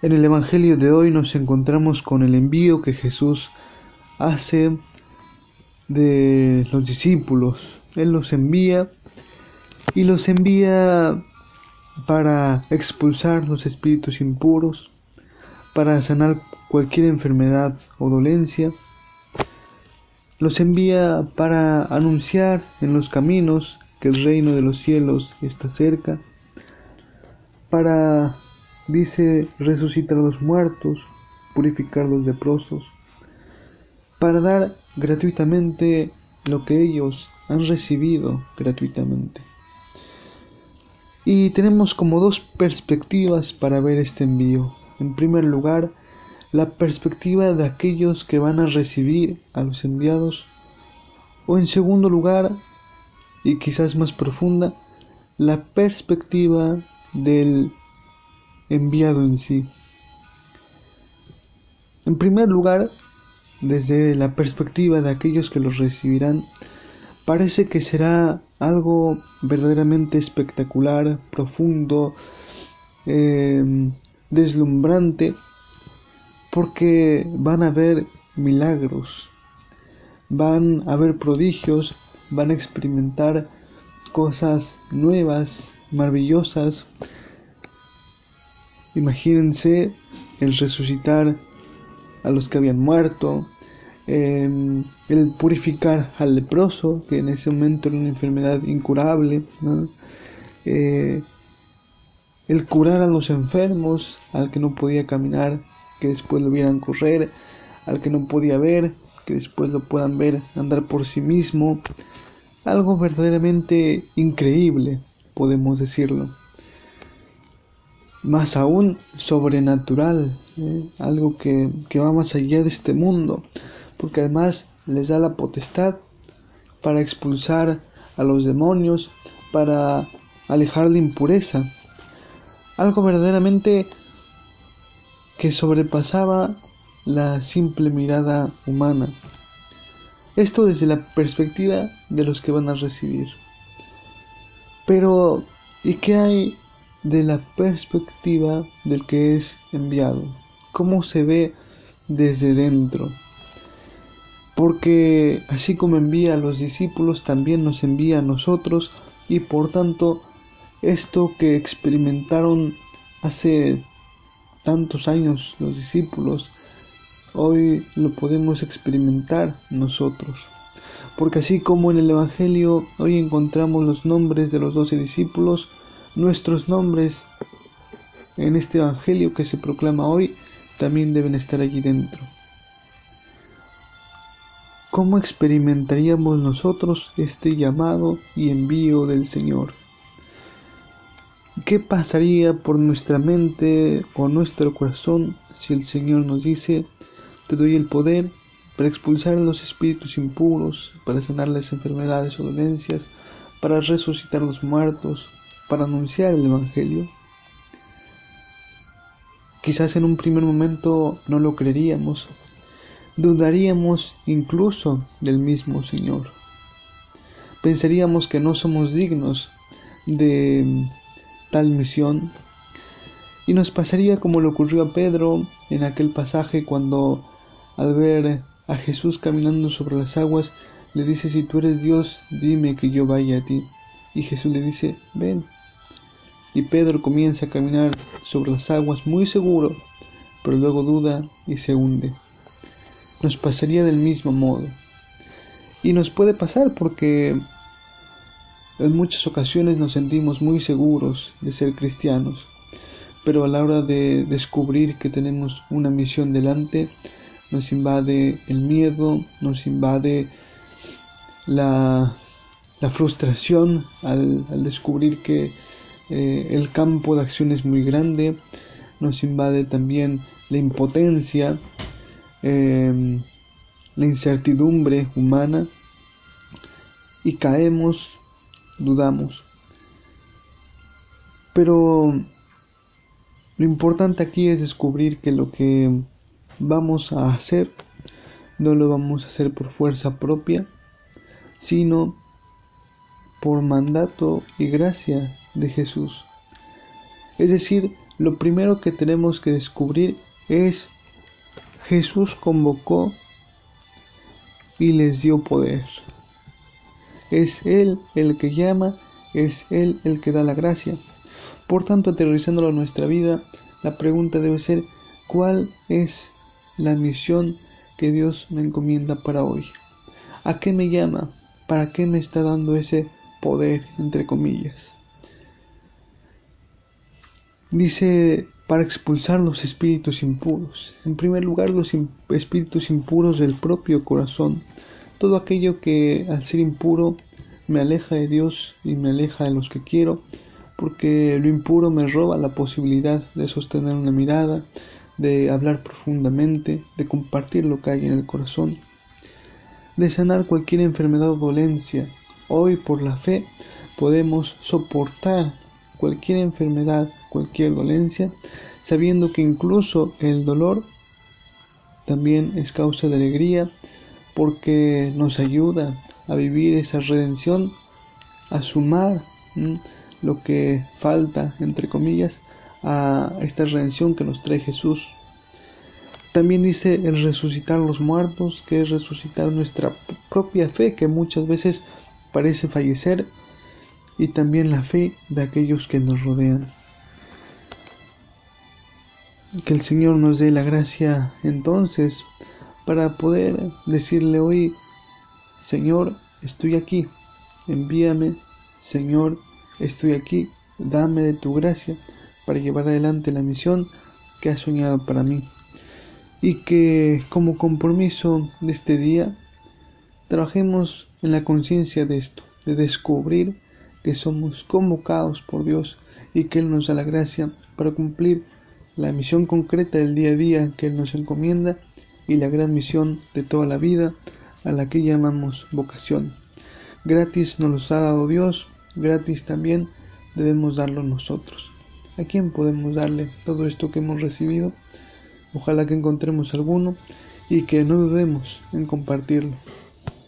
En el Evangelio de hoy nos encontramos con el envío que Jesús hace de los discípulos. Él los envía y los envía para expulsar los espíritus impuros, para sanar cualquier enfermedad o dolencia. Los envía para anunciar en los caminos que el reino de los cielos está cerca, para Dice resucitar a los muertos, purificar a los leprosos, para dar gratuitamente lo que ellos han recibido gratuitamente. Y tenemos como dos perspectivas para ver este envío. En primer lugar, la perspectiva de aquellos que van a recibir a los enviados. O en segundo lugar, y quizás más profunda, la perspectiva del enviado en sí. En primer lugar, desde la perspectiva de aquellos que los recibirán, parece que será algo verdaderamente espectacular, profundo, em, deslumbrante, porque van a ver milagros, van a ver prodigios, van a experimentar cosas nuevas, maravillosas, Imagínense el resucitar a los que habían muerto, em, el purificar al leproso, que en ese momento era una enfermedad incurable, eh, el curar a los enfermos, al que no podía caminar, que después lo vieran correr, al que no podía ver, que después lo puedan ver andar por sí mismo, algo verdaderamente increíble, podemos decirlo más aún sobrenatural, ¿eh? algo que, que va más allá de este mundo, porque además les da la potestad para expulsar a los demonios, para alejar la impureza, algo verdaderamente que sobrepasaba la simple mirada humana. Esto desde la perspectiva de los que van a recibir. Pero, ¿y qué hay de la perspectiva del que es enviado, cómo se ve desde dentro. Porque así como envía a los discípulos, también nos envía a nosotros y por tanto esto que experimentaron hace tantos años los discípulos, hoy lo podemos experimentar nosotros. Porque así como en el Evangelio hoy encontramos los nombres de los doce discípulos, Nuestros nombres en este Evangelio que se proclama hoy también deben estar allí dentro. ¿Cómo experimentaríamos nosotros este llamado y envío del Señor? ¿Qué pasaría por nuestra mente o nuestro corazón si el Señor nos dice, te doy el poder para expulsar a los espíritus impuros, para sanar las enfermedades o dolencias, para resucitar los muertos, para anunciar el Evangelio. Quizás en un primer momento no lo creeríamos, dudaríamos incluso del mismo Señor. Pensaríamos que no somos dignos de tal misión y nos pasaría como le ocurrió a Pedro en aquel pasaje cuando al ver a Jesús caminando sobre las aguas le dice si tú eres Dios dime que yo vaya a ti y Jesús le dice ven y Pedro comienza a caminar sobre las aguas muy seguro, pero luego duda y se hunde. Nos pasaría del mismo modo. Y nos puede pasar porque en muchas ocasiones nos sentimos muy seguros de ser cristianos, pero a la hora de descubrir que tenemos una misión delante, nos invade el miedo, nos invade la, frustración al descubrir que eh, el campo de acción es muy grande, nos invade también la impotencia, em, la incertidumbre humana y caemos, dudamos. Pero lo importante aquí es descubrir que lo que vamos a hacer no lo vamos a hacer por fuerza propia, sino por mandato y gracia de Jesús. Es decir, lo primero que tenemos que descubrir es Jesús convocó y les dio poder. Es Él el que llama, es Él el que da la gracia. Por tanto, aterrizándolo a nuestra vida, la pregunta debe ser, ¿cuál es la misión que Dios me encomienda para hoy? ¿A qué me llama? ¿Para qué me está dando ese poder, entre comillas? Dice, para expulsar los espíritus impuros. En primer lugar, los espíritus impuros del propio corazón. Todo aquello que al ser impuro me aleja de Dios y me aleja de los que quiero, porque lo impuro me roba la posibilidad de sostener una mirada, de hablar profundamente, de compartir lo que hay en el corazón, de sanar cualquier enfermedad o dolencia. Hoy por la fe podemos soportar cualquier enfermedad, cualquier dolencia, sabiendo que incluso el dolor también es causa de alegría porque nos ayuda a vivir esa redención, a sumar lo que falta, entre comillas, a esta redención que nos trae Jesús. También dice el resucitar los muertos, que es resucitar nuestra propia fe, que muchas veces parece fallecer, y también la fe de aquellos que nos rodean. Que el Señor nos dé la gracia entonces para poder decirle hoy, Señor, estoy aquí, envíame, Señor, estoy aquí, dame de tu gracia para llevar adelante la misión que has soñado para mí. Y que como compromiso de este día, trabajemos en la conciencia de esto, de descubrir que somos convocados por Dios y que Él nos da la gracia para cumplir la misión concreta del día a día que Él nos encomienda y la gran misión de toda la vida a la que llamamos vocación. Gratis nos los ha dado Dios, gratis también debemos darlo nosotros. ¿A quién podemos darle todo esto que hemos recibido? Ojalá que encontremos alguno y que no dudemos en compartirlo.